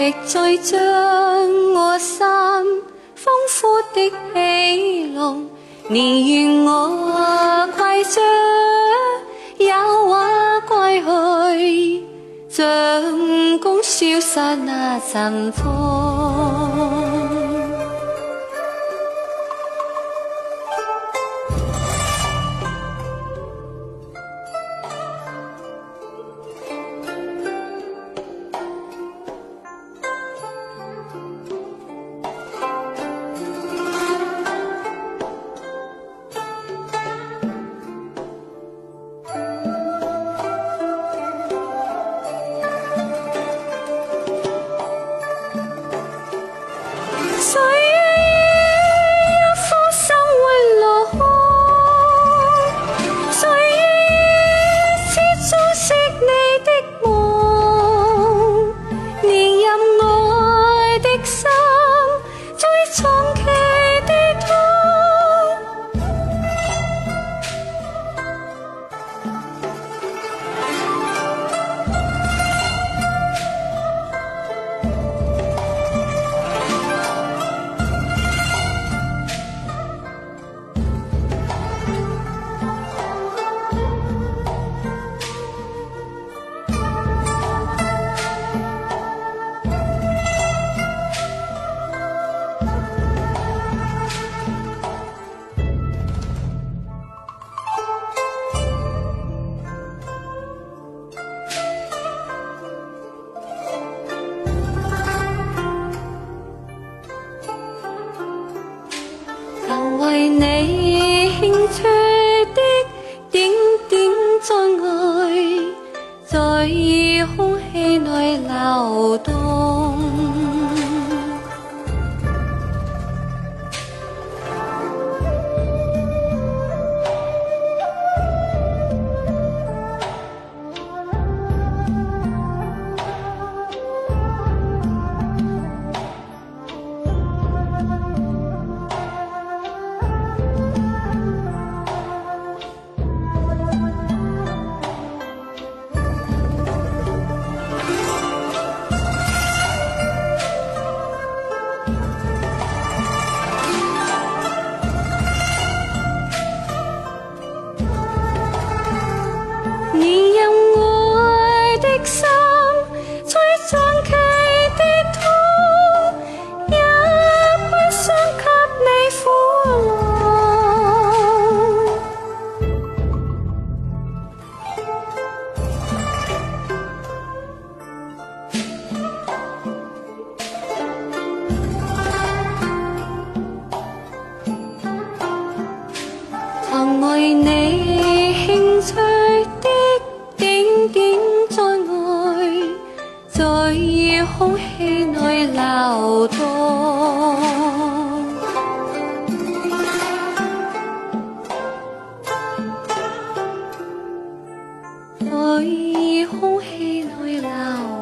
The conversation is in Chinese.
亦再将我心丰富的喜乐，你愿我归将也话归去，像公消失那阵风。say 为你兴趣的点点在爱，在空气内流动。曾为你献出的点点真爱在空气内流动在空气内流